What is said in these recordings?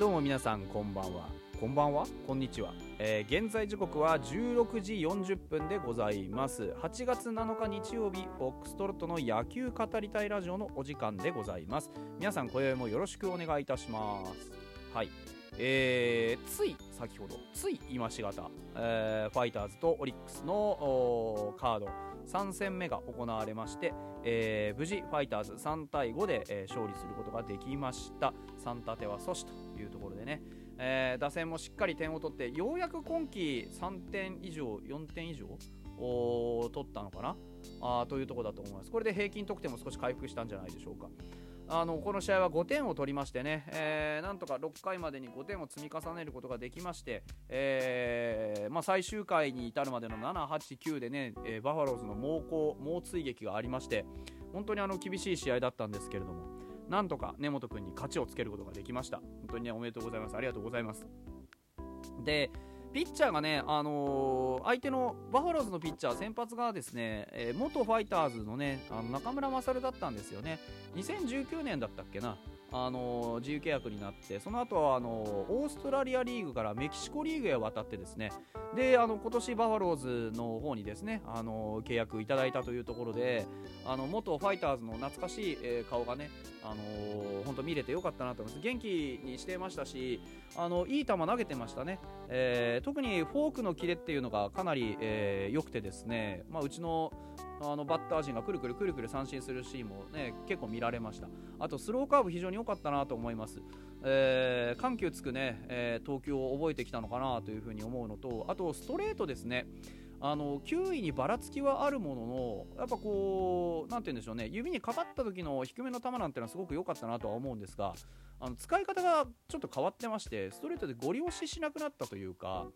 はいどうも皆さんこんばんは。こんばんは。こんにちは、えー現在時刻は16時40分でございます。8月7日日曜日フォックストロットの野球語りたいラジオのお時間でございます。皆さん今宵もよろしくお願いいたします。はいえーつい先ほどつい今しがた、えーファイターズとオリックスのカード3戦目が行われまして、えー無事ファイターズ3対5で、えー勝利することができました。3立ては阻止というところでね、えー打線もしっかり点を取ってようやく今季3点以上4点以上おー取ったのかな？あというところだと思います。これで平均得点も少し回復したんじゃないでしょうか。あのこの試合は5点を取りましてね、えーなんとか6回までに5点を積み重ねることができまして、えーまあ、最終回に至るまでの7、8、9でね、えーバファローズの猛攻、猛追撃がありまして本当にあの厳しい試合だったんですけれどもなんとか根本君に勝ちをつけることができました。本当にねおめでとうございます。ありがとうございます。でピッチャーがね、あのー相手のバファローズのピッチャー先発がですね、えー元ファイターズのねあの中村勝だったんですよね。2019年だったっけな、あのー自由契約になってその後はあのーオーストラリアリーグからメキシコリーグへ渡ってですね。であの今年バファローズの方にですね、あのー契約いただいたというところであの元ファイターズの懐かしい、えー顔がね、あのー本当見れてよかったなと思います。元気にしてましたしあのいい球投げてましたね、えー特にフォークのキレっていうのがかなり、えー良くてですね、まあ、うちのあのバッター陣がくるくるくるくる三振するシーンもね結構見られました。あとスローカーブ非常に良かったなと思います、えー緩急つくね、えー投球を覚えてきたのかなというふうに思うのとあとストレートですね。あの球威にばらつきはあるもののやっぱこうなんて言うんでしょうね。指にかかった時の低めの球なんてのはすごく良かったなとは思うんですがあの使い方がちょっと変わってましてストレートでゴリ押ししなくなったというか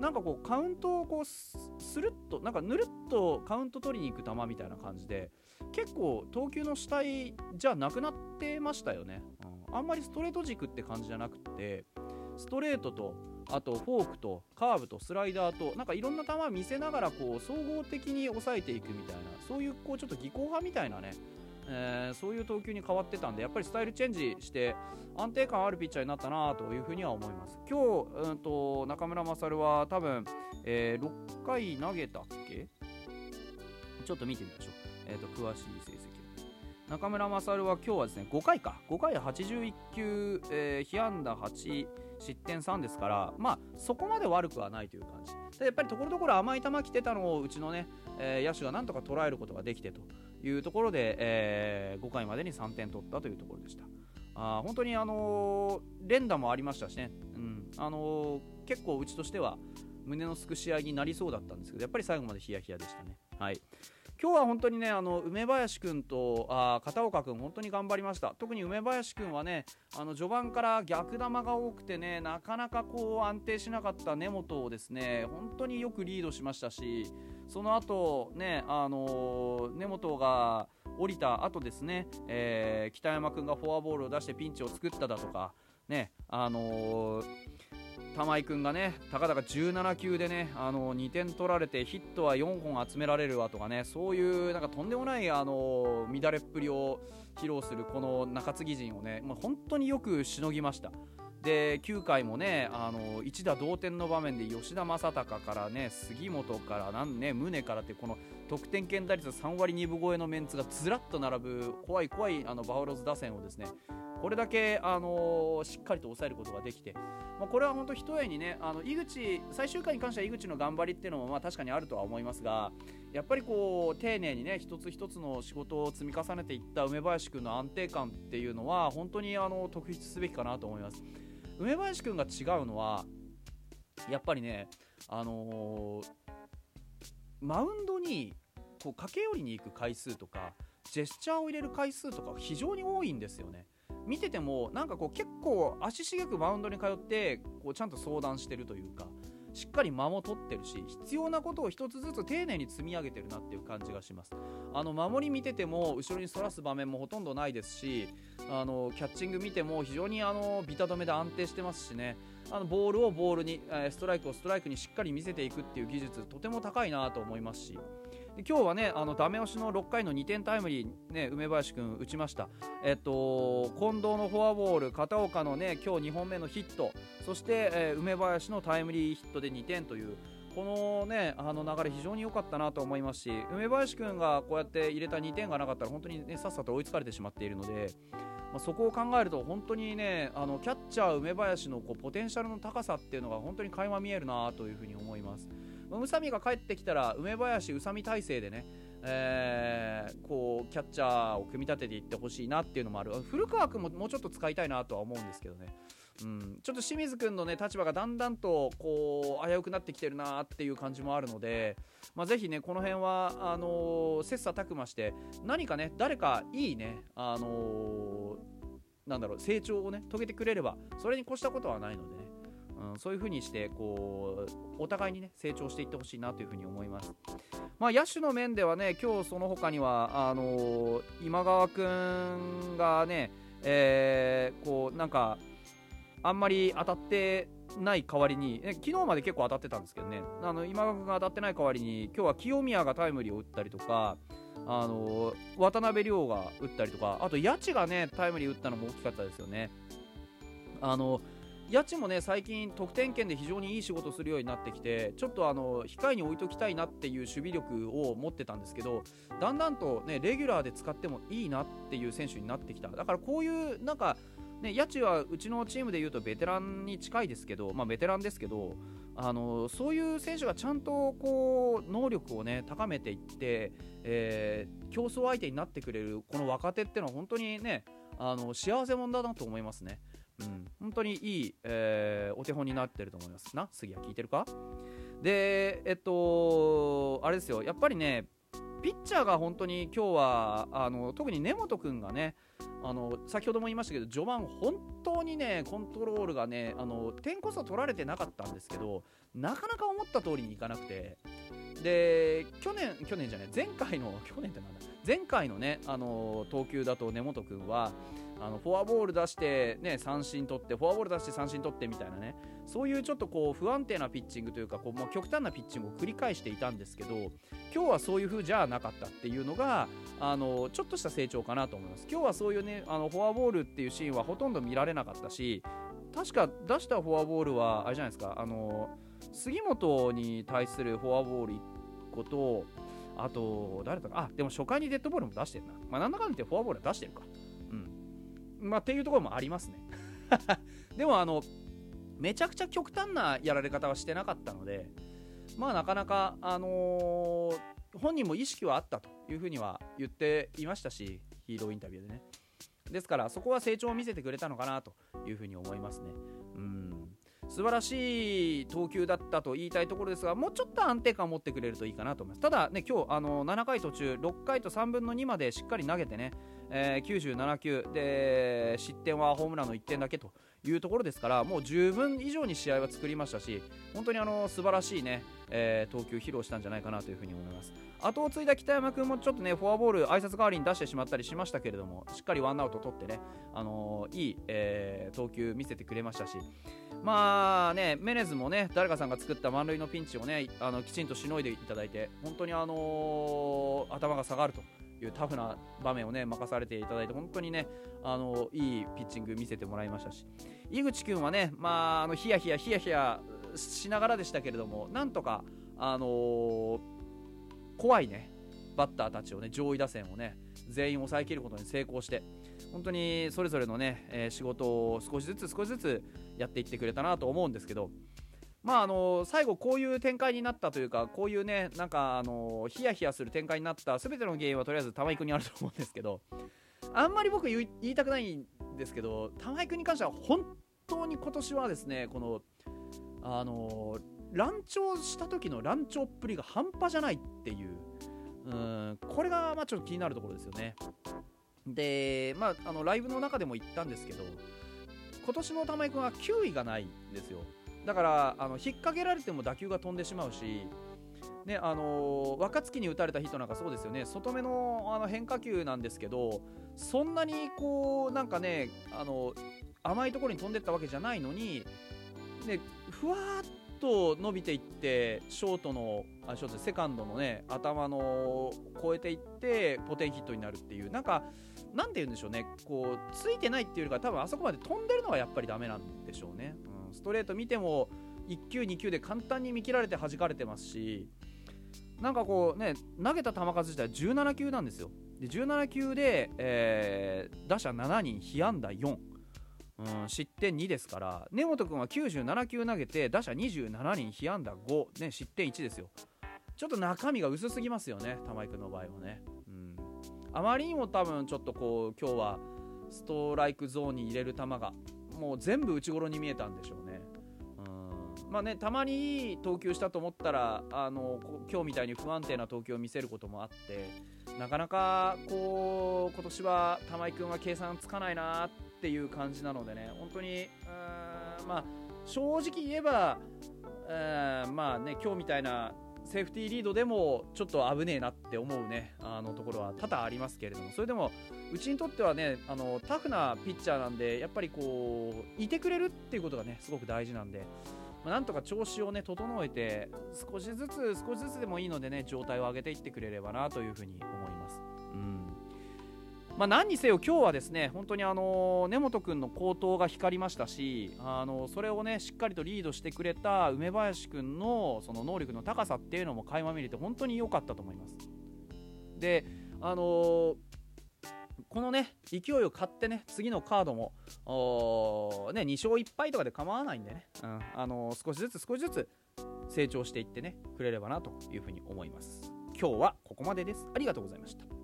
なんかこうカウントをこうススルッとなんかぬるっとカウント取りに行く球みたいな感じで結構投球の主体じゃなくなってましたよね、うん、あんまりストレート軸って感じじゃなくてストレートとあとフォークとカーブとスライダーとなんかいろんな球見せながらこう総合的に抑えていくみたいなそういうこうちょっと技巧派みたいなねえーそういう投球に変わってたんでやっぱりスタイルチェンジして安定感あるピッチャーになったなというふうには思います。今日、うん、と中村勝は多分、えー6回投げたっけ？ちょっと見てみましょう、えー、と詳しい成績中村勝は今日はですね5回か。5回81球、えー被安打8失点3ですからまあそこまで悪くはないという感じ。でやっぱりところどころ甘い球来てたのをうちのね、えー野手がなんとか捉えることができてと。いうところで、え5回までに3点取ったというところでした。あ本当に、あのー連打もありましたしね、うん。あのー結構うちとしては胸のすく試合になりそうだったんですけどやっぱり最後までヒヤヒヤでしたね。はい。今日は本当にねあの梅林君とあ片岡君本当に頑張りました。特に梅林君はねあの序盤から逆球が多くてねなかなかこう安定しなかった根本をですね本当によくリードしましたしその後ねあのー根本が降りた後ですね、えー北山君がフォアボールを出してピンチを作っただとかねあのー玉井君がねたかだか17球でねあの2点取られてヒットは4本集められるわとかねそういうなんかとんでもないあの乱れっぷりを披露するこの中継ぎ陣をね、まあ、本当によくしのぎました。で9回もねあの一打同点の場面で吉田正尚からね杉本からなんね宗からってこの得点圏打率3割2分超えのメンツがずらっと並ぶ怖い怖いあのバファローズ打線をですねこれだけあのしっかりと抑えることができて、まあ、これは本当一重にねあの井口最終回に関しては井口の頑張りっていうのもまあ確かにあるとは思いますがやっぱりこう丁寧にね一つ一つの仕事を積み重ねていった梅林君の安定感っていうのは本当にあの特筆すべきかなと思います。梅林君が違うのはやっぱりねあのーマウンドにこう駆け寄りに行く回数とかジェスチャーを入れる回数とか非常に多いんですよね。見ててもなんかこう結構足しげくマウンドに通ってこうちゃんと相談してるというかしっかり間も取ってるし必要なことを1つずつ丁寧に積み上げてるなっていう感じがします。あの守り見てても後ろに反らす場面もほとんどないですしあのキャッチング見ても非常にあのビタ止めで安定してますしね。あのボールをボールに、ストライクをストライクにしっかり見せていくっていう技術とても高いなと思いますし。で今日はねあのダメ押しの6回の2点タイムリー、ね、梅林君打ちました、えっと、近藤のフォアボール片岡のね今日2本目のヒット。そして、えー、梅林のタイムリーヒットで2点というこのねあの流れ非常に良かったなと思いますし梅林君がこうやって入れた2点がなかったら本当に、ね、さっさと追いつかれてしまっているので、まあ、そこを考えると本当にねあのキャッチャー梅林のこうポテンシャルの高さっていうのが本当に垣間見えるなというふうに思います。宇佐美が帰ってきたら梅林宇佐美体制でねえー、こうキャッチャーを組み立てていってほしいなっていうのもある古川君ももうちょっと使いたいなとは思うんですけどねうん、ちょっと清水君の、ね、立場がだんだんとこう危うくなってきてるなっていう感じもあるので、まあ、ぜひねこの辺はあのー、切磋琢磨して何かね誰かいいね、あのー、なんだろう成長をね遂げてくれればそれに越したことはないのでね、うん、そういう風にしてこうお互いにね成長していってほしいなという風に思います。まあ、野手の面ではね今日その他にはあのー、今川君がね、え、こうなんかあんまり当たってない代わりに、え昨日まで結構当たってたんですけどね、あの今川君が当たってない代わりに、今日は清宮がタイムリーを打ったりとか、あの渡辺亮が打ったりとか、あと谷地がねタイムリー打ったのも大きかったですよね。あの谷地もね最近得点圏で非常にいい仕事をするようになってきてちょっとあの控えに置いときたいなっていう守備力を持ってたんですけどだんだんとねレギュラーで使ってもいいなっていう選手になってきただからこういうなんかね、八千はうちのチームでいうとベテランに近いですけど、まあ、ベテランですけどあのそういう選手がちゃんとこう能力を、ね、高めていって、えー、競争相手になってくれるこの若手っていうのは本当にねあの幸せ者だなと思いますね。うん、本当にいい、えー、お手本になってると思います。な杉谷聞いてるか？でえっとあれですよ。やっぱりねピッチャーが本当に今日はあの特に根本君がねあの先ほども言いましたけど序盤本当にねコントロールがねあの点こそ取られてなかったんですけどなかなか思った通りにいかなくて。で去年去年じゃない前回の去年ってなんだ前回のねあの投球だと根本君はあのフォアボール出して、ね、三振取ってフォアボール出して三振取ってみたいなねそういうちょっとこう不安定なピッチングというかこうもう極端なピッチングを繰り返していたんですけど今日はそういう風じゃなかったっていうのがあのちょっとした成長かなと思います。今日はそういうねあのフォアボールっていうシーンはほとんど見られなかったし確か出したフォアボールはあれじゃないですか。あの杉本に対するフォアボール1個とあと誰だか。あでも初回にデッドボールも出してるな。まあなんだかんだ言ってフォアボールは出してるか。うん。まあっていうところもありますね。でもあのめちゃくちゃ極端なやられ方はしてなかったのでまあなかなかあのー、本人も意識はあったというふうには言っていましたしヒーローインタビューでね。ですからそこは成長を見せてくれたのかなというふうに思いますね。うん。素晴らしい投球だったと言いたいところですがもうちょっと安定感を持ってくれるといいかなと思います。ただね今日あの7回途中6回と3分の2までしっかり投げてね、えー、97球。で失点はホームランの1点だけというところですからもう十分以上に試合は作りましたし本当にあの素晴らしいね、えー、投球披露したんじゃないかなというふに思います。後を継いだ北山君もちょっとねフォアボール挨拶代わりに出してしまったりしましたけれどもしっかりワンアウト取ってね、あのー、いい、えー、投球見せてくれましたし。まあねメネズもね誰かさんが作った満塁のピンチをねあのきちんとしのいでいただいて本当にあの、頭が下がると。いうタフな場面をね任されていただいて本当にねあのいいピッチング見せてもらいましたし。井口君はねまああのヒヤヒヤヒヤヒヤしながらでしたけれどもなんとかあのー、怖いねバッターたちをね上位打線をね全員抑えきることに成功して本当にそれぞれのね、えー、仕事を少しずつ少しずつやっていってくれたなと思うんですけどまああの最後こういう展開になったというかこういうねなんかあのヒヤヒヤする展開になった全ての原因はとりあえず玉井君にあると思うんですけどあんまり僕言いたくないんですけど玉井君に関しては本当に今年はですねこのあの乱調した時の乱調っぷりが半端じゃないっていううんこれがまあちょっと気になるところですよね。でまああのライブの中でも言ったんですけど今年の玉井君は球威がないんですよ。だからあの引っ掛けられても打球が飛んでしまうし、ねあの若月に打たれたヒットなんかそうですよね。外目のあの変化球なんですけどそんなにこうなんかねあの甘いところに飛んでったわけじゃないのに、ね、ふわっと伸びていってショートのあショートセカンドのね頭の超えていってポテンヒットになるっていうなんかなんて言うんでしょうね。こうついてないっていうよりか多分あそこまで飛んでるのがやっぱりダメなんでしょうね、うん、ストレート見ても1球2球で簡単に見切られて弾かれてますしなんかこうね投げた球数自体17球なんですよ。で17球で、えー、打者7人被安打4うん、失点2ですから根本君は97球投げて打者27人被安打5、ね、失点1ですよ。ちょっと中身が薄すぎますよね玉井君の場合はね、うん、あまりにも多分ちょっとこう今日はストライクゾーンに入れる球がもう全部内頃に見えたんでしょうまあね、たまにいい投球したと思ったらあの今日みたいに不安定な投球を見せることもあってなかなかこう今年は玉井君は計算つかないなっていう感じなのでね本当にまあ、正直言えばまあね今日みたいなセーフティーリードでもちょっと危ねえなって思うねあのところは多々ありますけれどもそれでもうちにとってはねあのタフなピッチャーなんでやっぱりこういてくれるっていうことがねすごく大事なんで。まあ、なんとか調子をね整えて少しずつ少しずつでもいいのでね状態を上げていってくれればなというふうに思います。うんまあ、何にせよ今日はですね本当にあの根本君の好投が光りましたしあのそれをねしっかりとリードしてくれた梅林君のその能力の高さっていうのも垣間見れて本当に良かったと思います。であのーこのね勢いを買ってね次のカードもね、2勝1敗とかで構わないんでね、うん。あのー、少しずつ少しずつ成長していってねくれればなというふうに思います。今日はここまでです。ありがとうございました。